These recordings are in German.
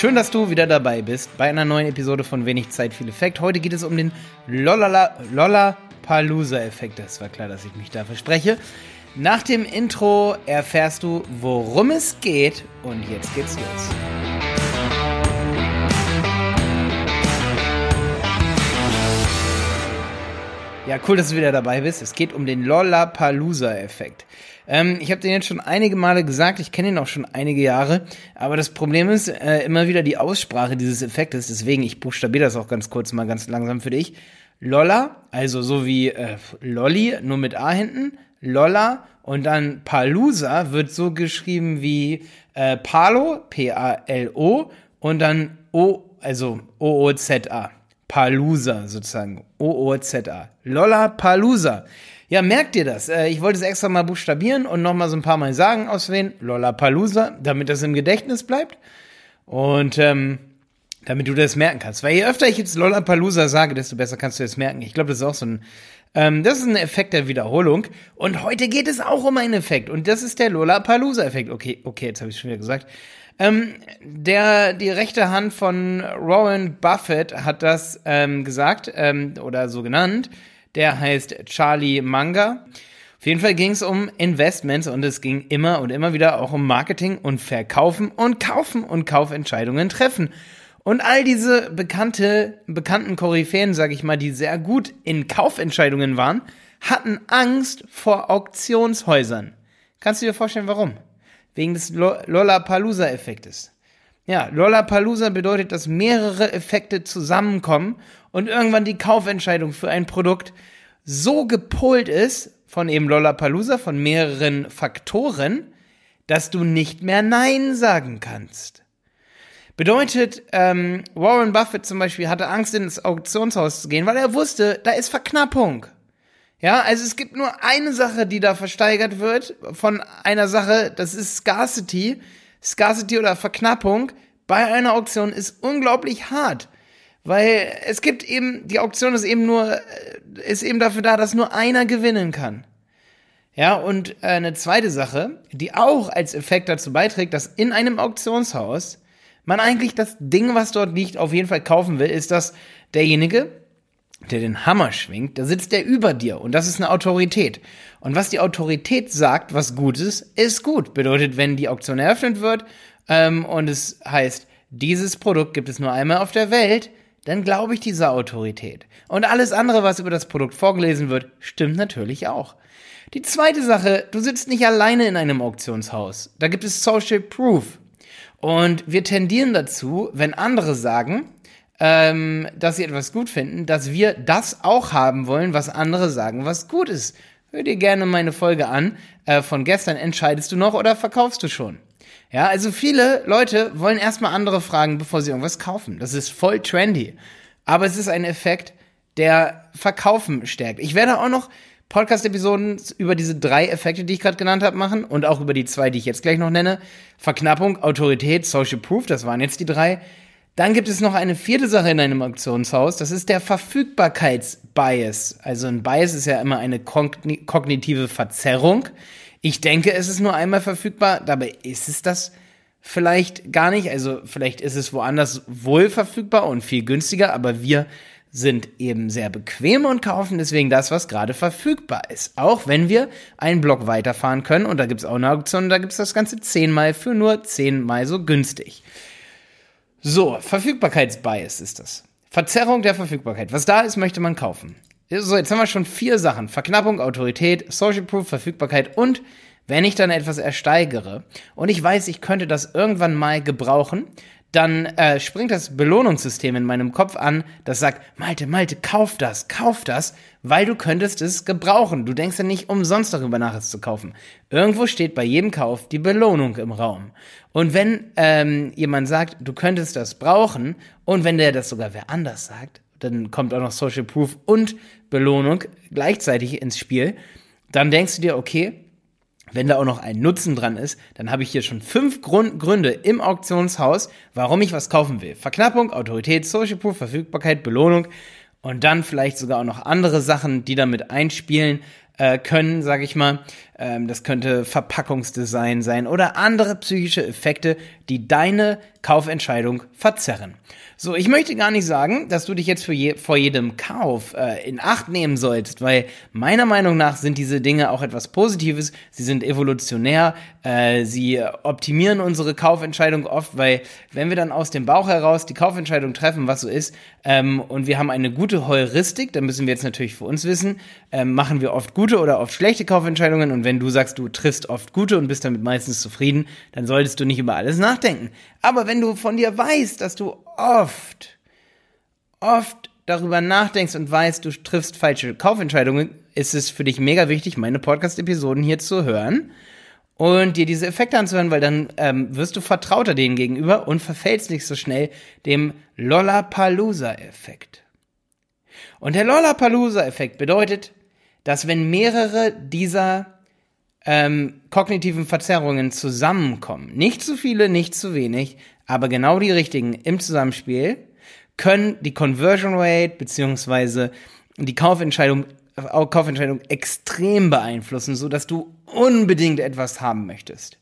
Schön, dass du wieder dabei bist bei einer neuen Episode von Wenig Zeit, viel Effekt. Heute geht es um den Lollapalooza-Effekt. Das war klar, dass ich mich da verspreche. Nach dem Intro erfährst du, worum es geht. Und jetzt geht's los. Ja, cool, dass du wieder dabei bist. Es geht um den Lollapalooza-Effekt. Ähm, ich habe den jetzt schon einige Male gesagt, ich kenne ihn auch schon einige Jahre, aber das Problem ist äh, immer wieder die Aussprache dieses Effektes. Deswegen, ich buchstabiere das auch ganz kurz mal ganz langsam für dich. Lolla, also so wie äh, Lolli, nur mit A hinten. Lolla und dann Palooza wird so geschrieben wie äh, Palo, P-A-L-O und dann O, also O-O-Z-A. Palooza sozusagen. O-O-Z-A. Lolla Palooza. Ja, merkt ihr das? Äh, ich wollte es extra mal buchstabieren und nochmal so ein paar Mal sagen aus wen. Lolla Palooza, damit das im Gedächtnis bleibt. Und ähm, damit du das merken kannst. Weil je öfter ich jetzt Lolla Palooza sage, desto besser kannst du es merken. Ich glaube, das ist auch so ein, ähm, das ist ein Effekt der Wiederholung. Und heute geht es auch um einen Effekt. Und das ist der Lolla Palooza Effekt. Okay, okay, jetzt habe ich schon wieder gesagt. Ähm, der, die rechte Hand von Warren Buffett hat das ähm, gesagt ähm, oder so genannt. Der heißt Charlie Manga. Auf jeden Fall ging es um Investments und es ging immer und immer wieder auch um Marketing und Verkaufen und Kaufen und Kaufentscheidungen treffen. Und all diese bekannte, bekannten Koryphäen, sag ich mal, die sehr gut in Kaufentscheidungen waren, hatten Angst vor Auktionshäusern. Kannst du dir vorstellen, warum? Wegen des Lollapalooza-Effektes. Ja, Lollapalooza bedeutet, dass mehrere Effekte zusammenkommen und irgendwann die Kaufentscheidung für ein Produkt so gepolt ist von eben Lollapalooza, von mehreren Faktoren, dass du nicht mehr Nein sagen kannst. Bedeutet, ähm, Warren Buffett zum Beispiel hatte Angst, ins Auktionshaus zu gehen, weil er wusste, da ist Verknappung. Ja, also es gibt nur eine Sache, die da versteigert wird von einer Sache, das ist Scarcity. Scarcity oder Verknappung bei einer Auktion ist unglaublich hart. Weil es gibt eben, die Auktion ist eben nur, äh, ist eben dafür da, dass nur einer gewinnen kann. Ja, und äh, eine zweite Sache, die auch als Effekt dazu beiträgt, dass in einem Auktionshaus man eigentlich das Ding, was dort liegt, auf jeden Fall kaufen will, ist, dass derjenige, der den Hammer schwingt, da sitzt der über dir und das ist eine Autorität. Und was die Autorität sagt, was gut ist, ist gut. Bedeutet, wenn die Auktion eröffnet wird ähm, und es heißt, dieses Produkt gibt es nur einmal auf der Welt, dann glaube ich dieser Autorität. Und alles andere, was über das Produkt vorgelesen wird, stimmt natürlich auch. Die zweite Sache, du sitzt nicht alleine in einem Auktionshaus. Da gibt es Social Proof. Und wir tendieren dazu, wenn andere sagen, ähm, dass sie etwas gut finden, dass wir das auch haben wollen, was andere sagen, was gut ist. Hör dir gerne meine Folge an äh, von gestern. Entscheidest du noch oder verkaufst du schon? Ja, also viele Leute wollen erstmal andere fragen, bevor sie irgendwas kaufen. Das ist voll trendy. Aber es ist ein Effekt, der Verkaufen stärkt. Ich werde auch noch Podcast-Episoden über diese drei Effekte, die ich gerade genannt habe, machen und auch über die zwei, die ich jetzt gleich noch nenne. Verknappung, Autorität, Social Proof, das waren jetzt die drei. Dann gibt es noch eine vierte Sache in einem Auktionshaus, das ist der Verfügbarkeitsbias. Also ein Bias ist ja immer eine kognitive Verzerrung. Ich denke, es ist nur einmal verfügbar, dabei ist es das vielleicht gar nicht. Also vielleicht ist es woanders wohl verfügbar und viel günstiger, aber wir sind eben sehr bequem und kaufen deswegen das, was gerade verfügbar ist. Auch wenn wir einen Block weiterfahren können und da gibt es auch eine Auktion, da gibt es das Ganze zehnmal für nur zehnmal so günstig. So, Verfügbarkeitsbias ist das. Verzerrung der Verfügbarkeit. Was da ist, möchte man kaufen. So, jetzt haben wir schon vier Sachen. Verknappung, Autorität, Social Proof, Verfügbarkeit und wenn ich dann etwas ersteigere und ich weiß, ich könnte das irgendwann mal gebrauchen, dann äh, springt das Belohnungssystem in meinem Kopf an, das sagt, Malte, Malte, kauf das, kauf das, weil du könntest es gebrauchen. Du denkst ja nicht umsonst darüber nach, es zu kaufen. Irgendwo steht bei jedem Kauf die Belohnung im Raum. Und wenn ähm, jemand sagt, du könntest das brauchen, und wenn der das sogar wer anders sagt, dann kommt auch noch Social Proof und Belohnung gleichzeitig ins Spiel, dann denkst du dir, okay, wenn da auch noch ein Nutzen dran ist, dann habe ich hier schon fünf Grund Gründe im Auktionshaus, warum ich was kaufen will. Verknappung, Autorität, Social Proof, Verfügbarkeit, Belohnung und dann vielleicht sogar auch noch andere Sachen, die damit einspielen äh, können, sage ich mal. Ähm, das könnte Verpackungsdesign sein oder andere psychische Effekte, die deine Kaufentscheidung verzerren. So, ich möchte gar nicht sagen, dass du dich jetzt je, vor jedem Kauf äh, in Acht nehmen sollst, weil meiner Meinung nach sind diese Dinge auch etwas Positives. Sie sind evolutionär, äh, sie optimieren unsere Kaufentscheidung oft, weil wenn wir dann aus dem Bauch heraus die Kaufentscheidung treffen, was so ist, ähm, und wir haben eine gute Heuristik, dann müssen wir jetzt natürlich für uns wissen, ähm, machen wir oft gute oder oft schlechte Kaufentscheidungen. Und wenn du sagst, du triffst oft gute und bist damit meistens zufrieden, dann solltest du nicht über alles nachdenken. Aber wenn du von dir weißt, dass du oft, oft darüber nachdenkst und weißt, du triffst falsche Kaufentscheidungen, ist es für dich mega wichtig, meine Podcast-Episoden hier zu hören und dir diese Effekte anzuhören, weil dann ähm, wirst du vertrauter denen gegenüber und verfällst nicht so schnell dem Lollapalooza-Effekt. Und der Lollapalooza-Effekt bedeutet, dass wenn mehrere dieser ähm, kognitiven Verzerrungen zusammenkommen, nicht zu viele, nicht zu wenig, aber genau die richtigen im Zusammenspiel, können die Conversion Rate beziehungsweise die Kaufentscheidung, Kaufentscheidung extrem beeinflussen, so dass du unbedingt etwas haben möchtest.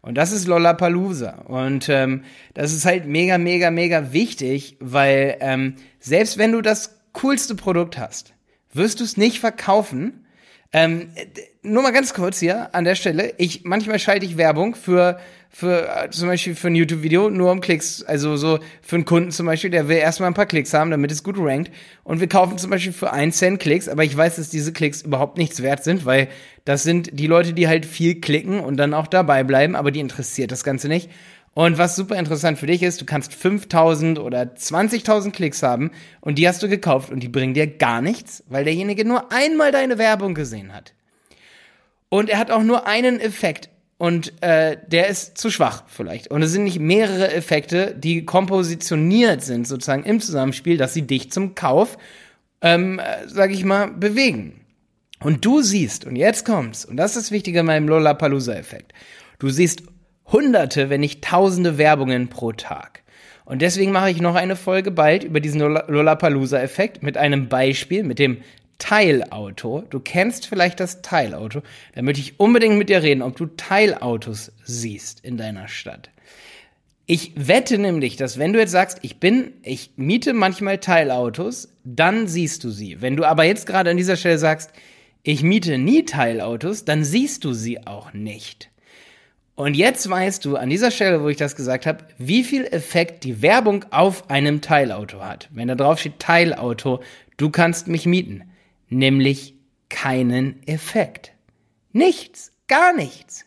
Und das ist Lollapalooza. Und ähm, das ist halt mega, mega, mega wichtig, weil ähm, selbst wenn du das coolste Produkt hast, wirst du es nicht verkaufen, ähm, nur mal ganz kurz hier an der Stelle. Ich manchmal schalte ich Werbung für für äh, zum Beispiel für ein YouTube-Video nur um Klicks. Also so für einen Kunden zum Beispiel, der will erstmal ein paar Klicks haben, damit es gut rankt. Und wir kaufen zum Beispiel für einen Cent Klicks, aber ich weiß, dass diese Klicks überhaupt nichts wert sind, weil das sind die Leute, die halt viel klicken und dann auch dabei bleiben, aber die interessiert das Ganze nicht. Und was super interessant für dich ist, du kannst 5000 oder 20.000 Klicks haben und die hast du gekauft und die bringen dir gar nichts, weil derjenige nur einmal deine Werbung gesehen hat. Und er hat auch nur einen Effekt und äh, der ist zu schwach vielleicht. Und es sind nicht mehrere Effekte, die kompositioniert sind sozusagen im Zusammenspiel, dass sie dich zum Kauf, ähm, äh, sag ich mal, bewegen. Und du siehst, und jetzt kommt's, und das ist das Wichtige in meinem Lollapalooza-Effekt, du siehst hunderte, wenn nicht tausende Werbungen pro Tag. Und deswegen mache ich noch eine Folge bald über diesen Lollapalooza-Effekt mit einem Beispiel, mit dem Teilauto. Du kennst vielleicht das Teilauto. Da möchte ich unbedingt mit dir reden, ob du Teilautos siehst in deiner Stadt. Ich wette nämlich, dass wenn du jetzt sagst, ich bin, ich miete manchmal Teilautos, dann siehst du sie. Wenn du aber jetzt gerade an dieser Stelle sagst, ich miete nie Teilautos, dann siehst du sie auch nicht. Und jetzt weißt du an dieser Stelle, wo ich das gesagt habe, wie viel Effekt die Werbung auf einem Teilauto hat. Wenn da drauf steht Teilauto, du kannst mich mieten. Nämlich keinen Effekt. Nichts, gar nichts.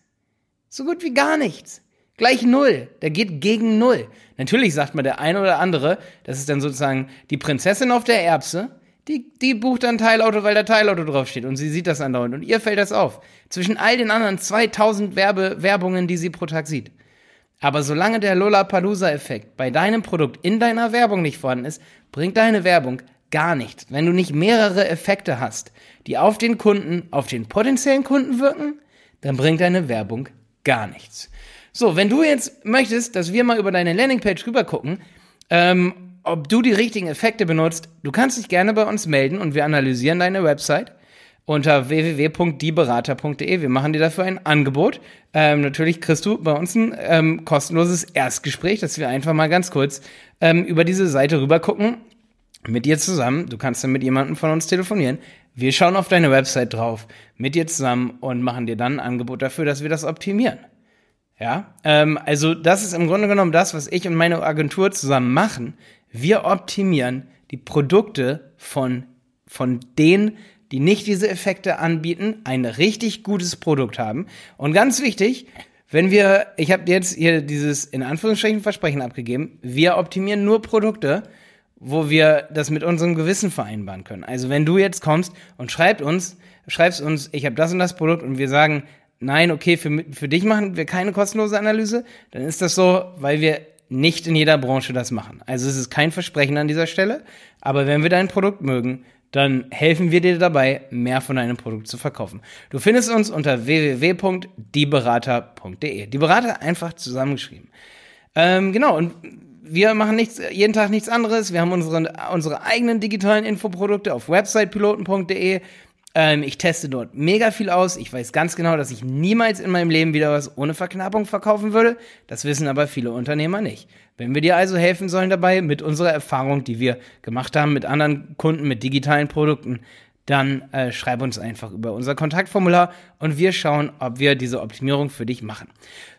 So gut wie gar nichts. Gleich null. Der geht gegen null. Natürlich sagt man der eine oder andere, das ist dann sozusagen die Prinzessin auf der Erbse, die, die bucht dann Teilauto, weil da Teilauto draufsteht und sie sieht das andauernd und ihr fällt das auf. Zwischen all den anderen 2000 Werbe Werbungen, die sie pro Tag sieht. Aber solange der Lollapalooza-Effekt bei deinem Produkt in deiner Werbung nicht vorhanden ist, bringt deine Werbung gar nichts. Wenn du nicht mehrere Effekte hast, die auf den Kunden, auf den potenziellen Kunden wirken, dann bringt deine Werbung gar nichts. So, wenn du jetzt möchtest, dass wir mal über deine Landingpage rüber gucken, ähm, ob du die richtigen Effekte benutzt, du kannst dich gerne bei uns melden und wir analysieren deine Website unter www.dieberater.de. Wir machen dir dafür ein Angebot. Ähm, natürlich kriegst du bei uns ein ähm, kostenloses Erstgespräch, dass wir einfach mal ganz kurz ähm, über diese Seite rüber gucken. Mit dir zusammen. Du kannst dann mit jemandem von uns telefonieren. Wir schauen auf deine Website drauf, mit dir zusammen und machen dir dann ein Angebot dafür, dass wir das optimieren. Ja, ähm, also das ist im Grunde genommen das, was ich und meine Agentur zusammen machen. Wir optimieren die Produkte von, von denen, die nicht diese Effekte anbieten, ein richtig gutes Produkt haben. Und ganz wichtig, wenn wir, ich habe jetzt hier dieses in Anführungsstrichen Versprechen abgegeben, wir optimieren nur Produkte, wo wir das mit unserem Gewissen vereinbaren können. Also wenn du jetzt kommst und schreibst uns, schreibst uns, ich habe das und das Produkt und wir sagen, nein, okay, für, für dich machen wir keine kostenlose Analyse, dann ist das so, weil wir nicht in jeder Branche das machen. Also es ist kein Versprechen an dieser Stelle, aber wenn wir dein Produkt mögen, dann helfen wir dir dabei, mehr von deinem Produkt zu verkaufen. Du findest uns unter www.dieberater.de. Die Berater einfach zusammengeschrieben. Ähm, genau, und wir machen nichts, jeden Tag nichts anderes. Wir haben unsere, unsere eigenen digitalen Infoprodukte auf websitepiloten.de Ähm, ich teste dort mega viel aus. Ich weiß ganz genau, dass ich niemals in meinem Leben wieder was ohne Verknappung verkaufen würde. Das wissen aber viele Unternehmer nicht. Wenn wir dir also helfen sollen dabei mit unserer Erfahrung, die wir gemacht haben mit anderen Kunden, mit digitalen Produkten, dann äh, schreib uns einfach über unser Kontaktformular und wir schauen, ob wir diese Optimierung für dich machen.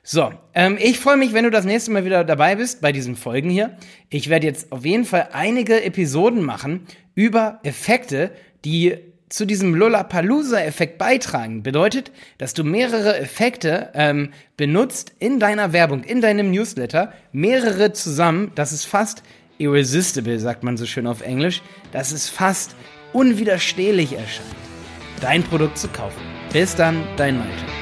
So, ähm, ich freue mich, wenn du das nächste Mal wieder dabei bist bei diesen Folgen hier. Ich werde jetzt auf jeden Fall einige Episoden machen über Effekte, die zu diesem Lollapalooza-Effekt beitragen. Bedeutet, dass du mehrere Effekte ähm, benutzt in deiner Werbung, in deinem Newsletter, mehrere zusammen. Das ist fast irresistible, sagt man so schön auf Englisch. Das ist fast unwiderstehlich erscheint, dein Produkt zu kaufen. Bis dann, dein Malte.